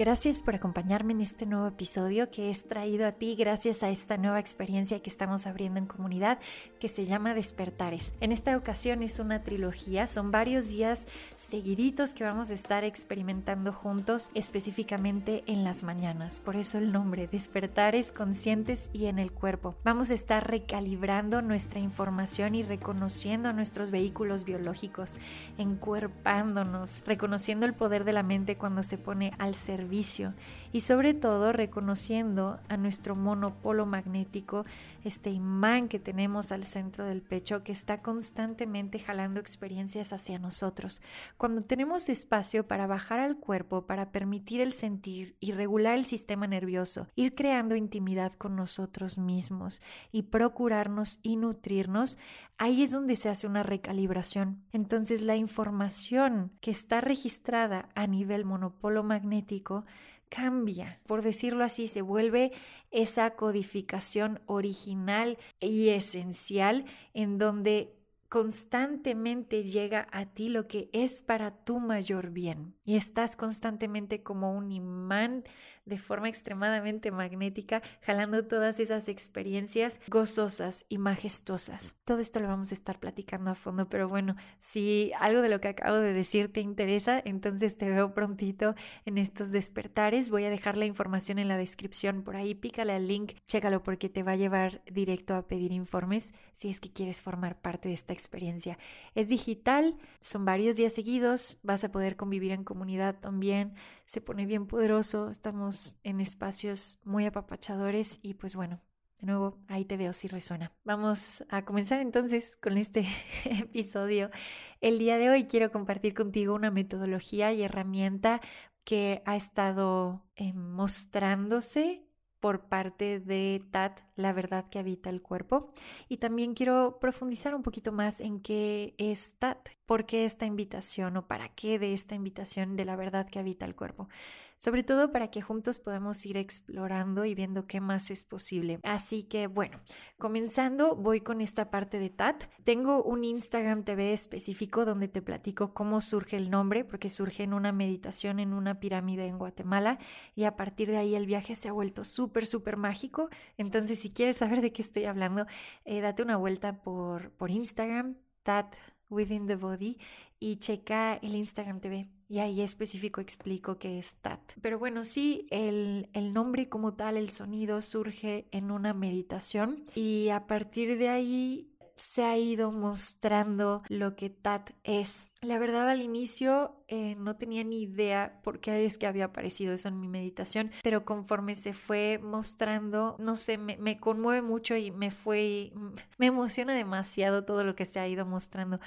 Gracias por acompañarme en este nuevo episodio que es traído a ti gracias a esta nueva experiencia que estamos abriendo en comunidad que se llama Despertares. En esta ocasión es una trilogía, son varios días seguiditos que vamos a estar experimentando juntos, específicamente en las mañanas. Por eso el nombre, Despertares conscientes y en el cuerpo. Vamos a estar recalibrando nuestra información y reconociendo nuestros vehículos biológicos, encuerpándonos, reconociendo el poder de la mente cuando se pone al servicio y sobre todo reconociendo a nuestro monopolo magnético, este imán que tenemos al centro del pecho que está constantemente jalando experiencias hacia nosotros. Cuando tenemos espacio para bajar al cuerpo, para permitir el sentir y regular el sistema nervioso, ir creando intimidad con nosotros mismos y procurarnos y nutrirnos, ahí es donde se hace una recalibración. Entonces la información que está registrada a nivel monopolo magnético cambia, por decirlo así, se vuelve esa codificación original y esencial en donde constantemente llega a ti lo que es para tu mayor bien. Y estás constantemente como un imán de forma extremadamente magnética, jalando todas esas experiencias gozosas y majestuosas. Todo esto lo vamos a estar platicando a fondo, pero bueno, si algo de lo que acabo de decir te interesa, entonces te veo prontito en estos despertares. Voy a dejar la información en la descripción por ahí, pícale al link, chécalo porque te va a llevar directo a pedir informes si es que quieres formar parte de esta experiencia. Es digital, son varios días seguidos, vas a poder convivir en comunidad también, se pone bien poderoso, estamos en espacios muy apapachadores y pues bueno, de nuevo, ahí te veo si resuena. Vamos a comenzar entonces con este episodio. El día de hoy quiero compartir contigo una metodología y herramienta que ha estado eh, mostrándose por parte de TAT, la verdad que habita el cuerpo. Y también quiero profundizar un poquito más en qué es TAT, por qué esta invitación o para qué de esta invitación de la verdad que habita el cuerpo sobre todo para que juntos podamos ir explorando y viendo qué más es posible. Así que bueno, comenzando voy con esta parte de TAT. Tengo un Instagram TV específico donde te platico cómo surge el nombre, porque surge en una meditación en una pirámide en Guatemala y a partir de ahí el viaje se ha vuelto súper, súper mágico. Entonces, si quieres saber de qué estoy hablando, eh, date una vuelta por, por Instagram, TAT Within the Body y checa el Instagram TV y ahí específico explico qué es TAT. Pero bueno, sí, el, el, nombre como tal, el sonido surge en una meditación y a partir de ahí se ha ido mostrando lo que TAT es. La verdad al inicio eh, no tenía ni idea por qué es que había aparecido eso en mi meditación, pero conforme se fue mostrando, no sé, me, me conmueve mucho y me fue, me emociona demasiado todo lo que se ha ido mostrando.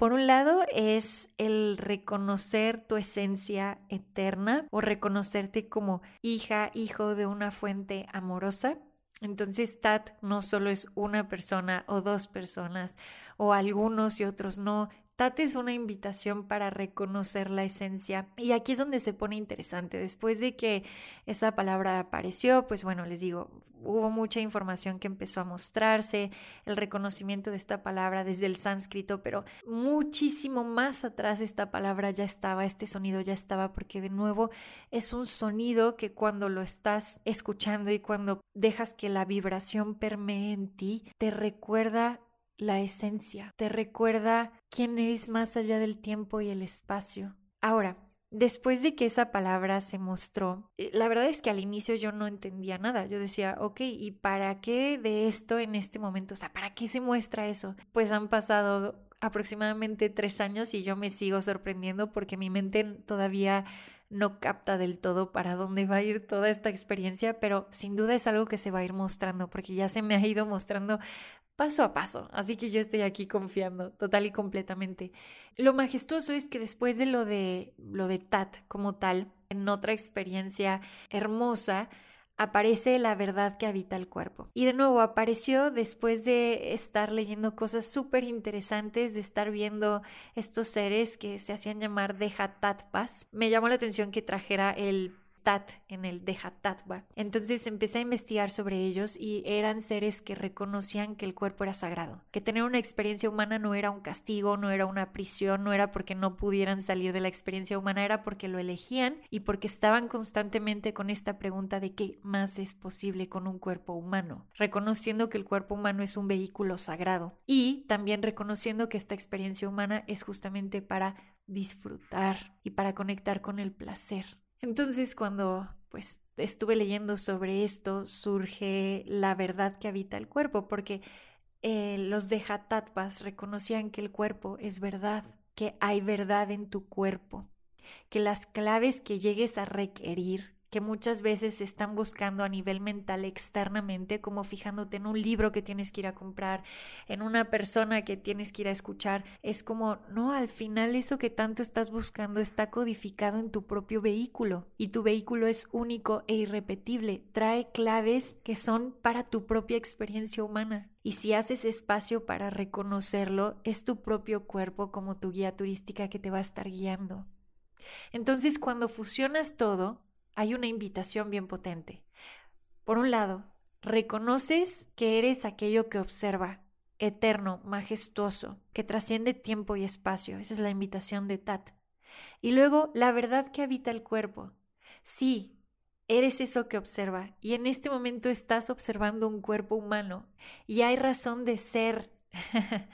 Por un lado es el reconocer tu esencia eterna o reconocerte como hija, hijo de una fuente amorosa. Entonces, TAT no solo es una persona o dos personas o algunos y otros no. TAT es una invitación para reconocer la esencia. Y aquí es donde se pone interesante. Después de que esa palabra apareció, pues bueno, les digo, hubo mucha información que empezó a mostrarse, el reconocimiento de esta palabra desde el sánscrito, pero muchísimo más atrás esta palabra ya estaba, este sonido ya estaba, porque de nuevo es un sonido que cuando lo estás escuchando y cuando dejas que la vibración permee en ti, te recuerda la esencia, te recuerda quién eres más allá del tiempo y el espacio. Ahora, después de que esa palabra se mostró, eh, la verdad es que al inicio yo no entendía nada. Yo decía, ok, ¿y para qué de esto en este momento? O sea, ¿para qué se muestra eso? Pues han pasado aproximadamente tres años y yo me sigo sorprendiendo porque mi mente todavía no capta del todo para dónde va a ir toda esta experiencia, pero sin duda es algo que se va a ir mostrando porque ya se me ha ido mostrando paso a paso, así que yo estoy aquí confiando total y completamente. Lo majestuoso es que después de lo de lo de Tat como tal, en otra experiencia hermosa, aparece la verdad que habita el cuerpo. Y de nuevo apareció después de estar leyendo cosas súper interesantes, de estar viendo estos seres que se hacían llamar Dejatatpas. Me llamó la atención que trajera el En el Dejatatva. Entonces empecé a investigar sobre ellos y eran seres que reconocían que el cuerpo era sagrado, que tener una experiencia humana no era un castigo, no era una prisión, no era porque no pudieran salir de la experiencia humana, era porque lo elegían y porque estaban constantemente con esta pregunta de qué más es posible con un cuerpo humano, reconociendo que el cuerpo humano es un vehículo sagrado y también reconociendo que esta experiencia humana es justamente para disfrutar y para conectar con el placer. Entonces cuando pues estuve leyendo sobre esto surge la verdad que habita el cuerpo, porque eh, los de Hatatpas reconocían que el cuerpo es verdad, que hay verdad en tu cuerpo, que las claves que llegues a requerir que muchas veces están buscando a nivel mental externamente, como fijándote en un libro que tienes que ir a comprar, en una persona que tienes que ir a escuchar. Es como, no, al final eso que tanto estás buscando está codificado en tu propio vehículo y tu vehículo es único e irrepetible. Trae claves que son para tu propia experiencia humana. Y si haces espacio para reconocerlo, es tu propio cuerpo como tu guía turística que te va a estar guiando. Entonces, cuando fusionas todo, hay una invitación bien potente. Por un lado, reconoces que eres aquello que observa, eterno, majestuoso, que trasciende tiempo y espacio. Esa es la invitación de Tat. Y luego, la verdad que habita el cuerpo. Sí, eres eso que observa y en este momento estás observando un cuerpo humano y hay razón de ser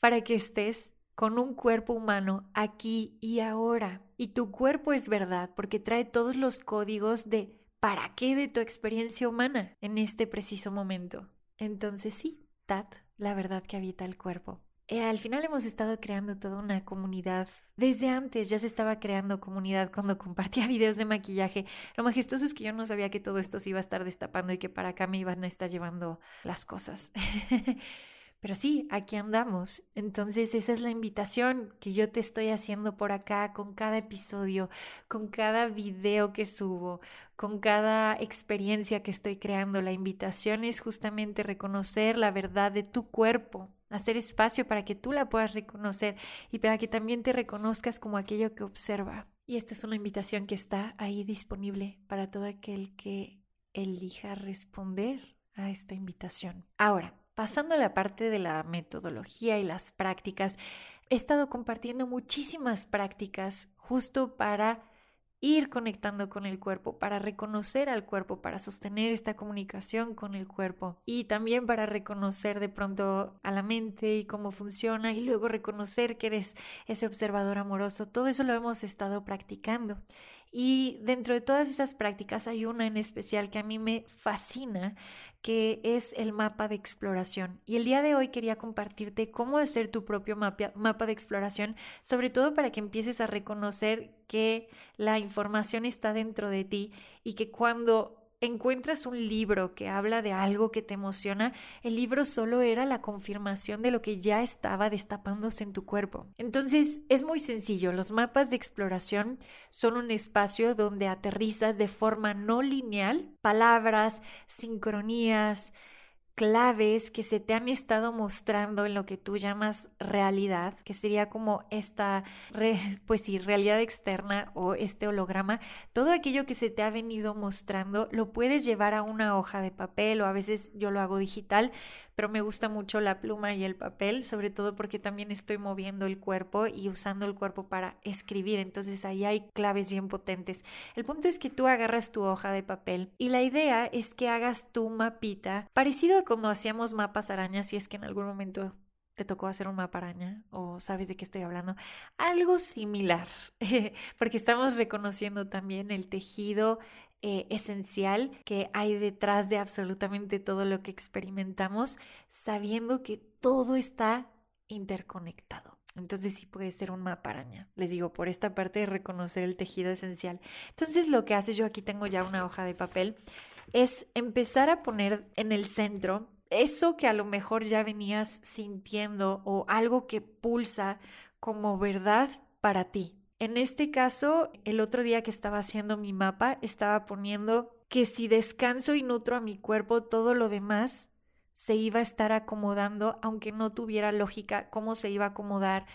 para que estés con un cuerpo humano aquí y ahora. Y tu cuerpo es verdad porque trae todos los códigos de para qué de tu experiencia humana en este preciso momento. Entonces sí, Tat, la verdad que habita el cuerpo. Eh, al final hemos estado creando toda una comunidad. Desde antes ya se estaba creando comunidad cuando compartía videos de maquillaje. Lo majestuoso es que yo no sabía que todo esto se iba a estar destapando y que para acá me iban a estar llevando las cosas. Pero sí, aquí andamos. Entonces esa es la invitación que yo te estoy haciendo por acá con cada episodio, con cada video que subo, con cada experiencia que estoy creando. La invitación es justamente reconocer la verdad de tu cuerpo, hacer espacio para que tú la puedas reconocer y para que también te reconozcas como aquello que observa. Y esta es una invitación que está ahí disponible para todo aquel que elija responder a esta invitación. Ahora, pasando a la parte de la metodología y las prácticas, he estado compartiendo muchísimas prácticas justo para ir conectando con el cuerpo, para reconocer al cuerpo, para sostener esta comunicación con el cuerpo y también para reconocer de pronto a la mente y cómo funciona y luego reconocer que eres ese observador amoroso. Todo eso lo hemos estado practicando. Y dentro de todas esas prácticas hay una en especial que a mí me fascina, que es el mapa de exploración. Y el día de hoy quería compartirte cómo hacer tu propio mapa, mapa de exploración, sobre todo para que empieces a reconocer que la información está dentro de ti y que cuando encuentras un libro que habla de algo que te emociona, el libro solo era la confirmación de lo que ya estaba destapándose en tu cuerpo. Entonces, es muy sencillo. Los mapas de exploración son un espacio donde aterrizas de forma no lineal palabras, sincronías, claves que se te han estado mostrando en lo que tú llamas realidad, que sería como esta, pues sí, realidad externa o este holograma, todo aquello que se te ha venido mostrando lo puedes llevar a una hoja de papel o a veces yo lo hago digital, pero me gusta mucho la pluma y el papel, sobre todo porque también estoy moviendo el cuerpo y usando el cuerpo para escribir, entonces ahí hay claves bien potentes. El punto es que tú agarras tu hoja de papel y la idea es que hagas tu mapita, parecido a cuando hacíamos mapas arañas, si es que en algún momento te tocó hacer un mapa araña o sabes de qué estoy hablando, algo similar, porque estamos reconociendo también el tejido eh, esencial que hay detrás de absolutamente todo lo que experimentamos, sabiendo que todo está interconectado. Entonces sí puede ser un mapa araña. Les digo, por esta parte de reconocer el tejido esencial. Entonces lo que hace, yo aquí tengo ya una hoja de papel, es empezar a poner en el centro eso que a lo mejor ya venías sintiendo o algo que pulsa como verdad para ti. En este caso, el otro día que estaba haciendo mi mapa, estaba poniendo que si descanso y nutro a mi cuerpo, todo lo demás se iba a estar acomodando, aunque no tuviera lógica cómo se iba a acomodar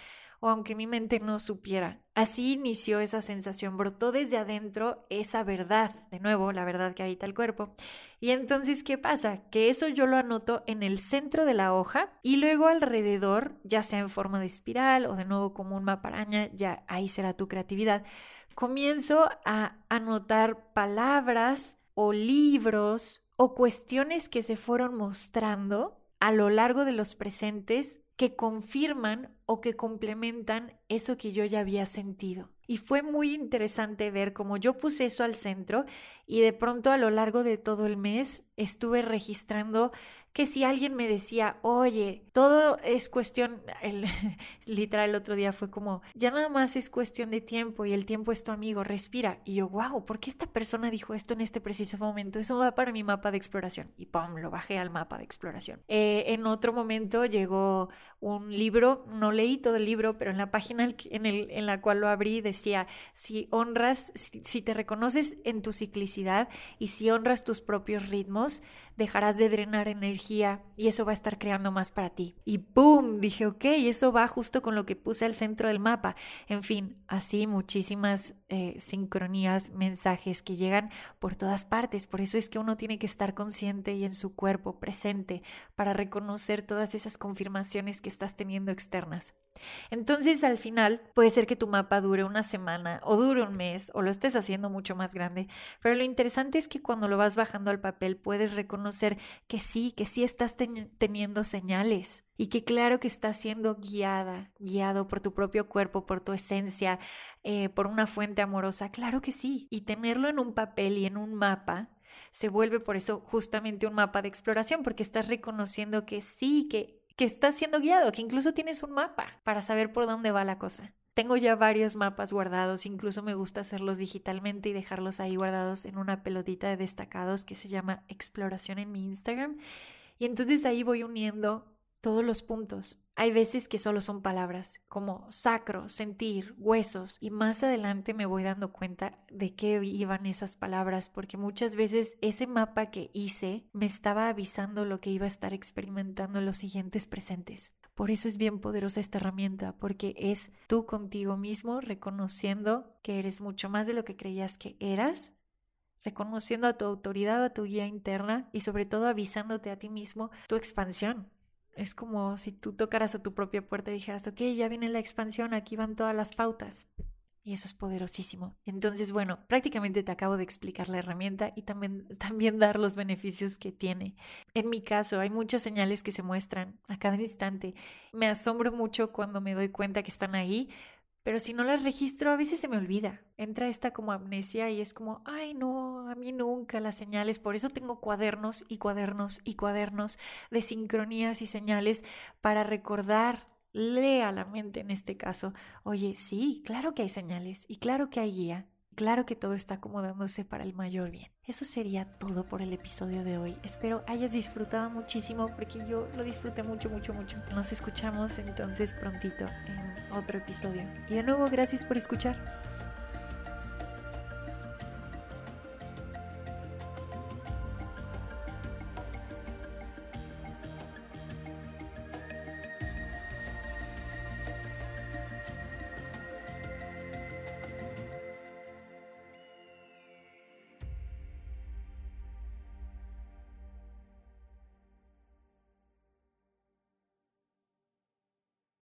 o aunque mi mente no supiera. Así inició esa sensación, brotó desde adentro esa verdad, de nuevo, la verdad que habita el cuerpo. Y entonces, ¿qué pasa? Que eso yo lo anoto en el centro de la hoja y luego alrededor, ya sea en forma de espiral o de nuevo como un maparaña, ya ahí será tu creatividad. Comienzo a anotar palabras o libros o cuestiones que se fueron mostrando a lo largo de los presentes que confirman o que complementan eso que yo ya había sentido. Y fue muy interesante ver cómo yo puse eso al centro y de pronto a lo largo de todo el mes estuve registrando que si alguien me decía, oye, todo es cuestión, el, literal el otro día fue como, ya nada más es cuestión de tiempo y el tiempo es tu amigo, respira. Y yo, wow, ¿por qué esta persona dijo esto en este preciso momento? Eso va para mi mapa de exploración. Y pum, lo bajé al mapa de exploración. Eh, en otro momento llegó un libro, no leí todo el libro, pero en la página en, el, en la cual lo abrí decía, si honras, si te reconoces en tu ciclicidad y si honras tus propios ritmos, dejarás de drenar energía y eso va a estar creando más para ti. Y ¡boom! Dije, ok, eso va justo con lo que puse al centro del mapa. En fin, así muchísimas eh, sincronías, mensajes que llegan por todas partes. Por eso es que uno tiene que estar consciente y en su cuerpo presente para reconocer todas esas confirmaciones que estás teniendo externas. Entonces, al final, puede ser que tu mapa dure una semana o dure un mes o lo estés haciendo mucho más grande, pero lo interesante es que cuando lo vas bajando al papel puedes reconocer que sí, que sí estás teniendo señales y que claro que estás siendo guiada, guiado por tu propio cuerpo, por tu esencia, eh, por una fuente amorosa, claro que sí. Y tenerlo en un papel y en un mapa se vuelve por eso justamente un mapa de exploración, porque estás reconociendo que sí, que que estás siendo guiado, que incluso tienes un mapa para saber por dónde va la cosa. Tengo ya varios mapas guardados, incluso me gusta hacerlos digitalmente y dejarlos ahí guardados en una pelotita de destacados que se llama Exploración en mi Instagram. Y entonces ahí voy uniendo todos los puntos. Hay veces que solo son palabras, como sacro, sentir, huesos, y más adelante me voy dando cuenta de qué iban esas palabras, porque muchas veces ese mapa que hice me estaba avisando lo que iba a estar experimentando en los siguientes presentes. Por eso es bien poderosa esta herramienta, porque es tú contigo mismo reconociendo que eres mucho más de lo que creías que eras reconociendo a tu autoridad, a tu guía interna y sobre todo avisándote a ti mismo tu expansión, es como si tú tocaras a tu propia puerta y dijeras, ok, ya viene la expansión, aquí van todas las pautas. Y eso es poderosísimo. Entonces, bueno, prácticamente te acabo de explicar la herramienta y también, también dar los beneficios que tiene. En mi caso, hay muchas señales que se muestran a cada instante. Me asombro mucho cuando me doy cuenta que están ahí, pero si no las registro, a veces se me olvida. Entra esta como amnesia y es como, ay no, a mí nunca las señales. Por eso tengo cuadernos y cuadernos y cuadernos de sincronías y señales para recordar, lea la mente en este caso, oye, sí, claro que hay señales y claro que hay guía Claro que todo está acomodándose para el mayor bien. Eso sería todo por el episodio de hoy. Espero hayas disfrutado muchísimo porque yo lo disfruté mucho, mucho, mucho. Nos escuchamos entonces prontito en otro episodio. Y de nuevo, gracias por escuchar.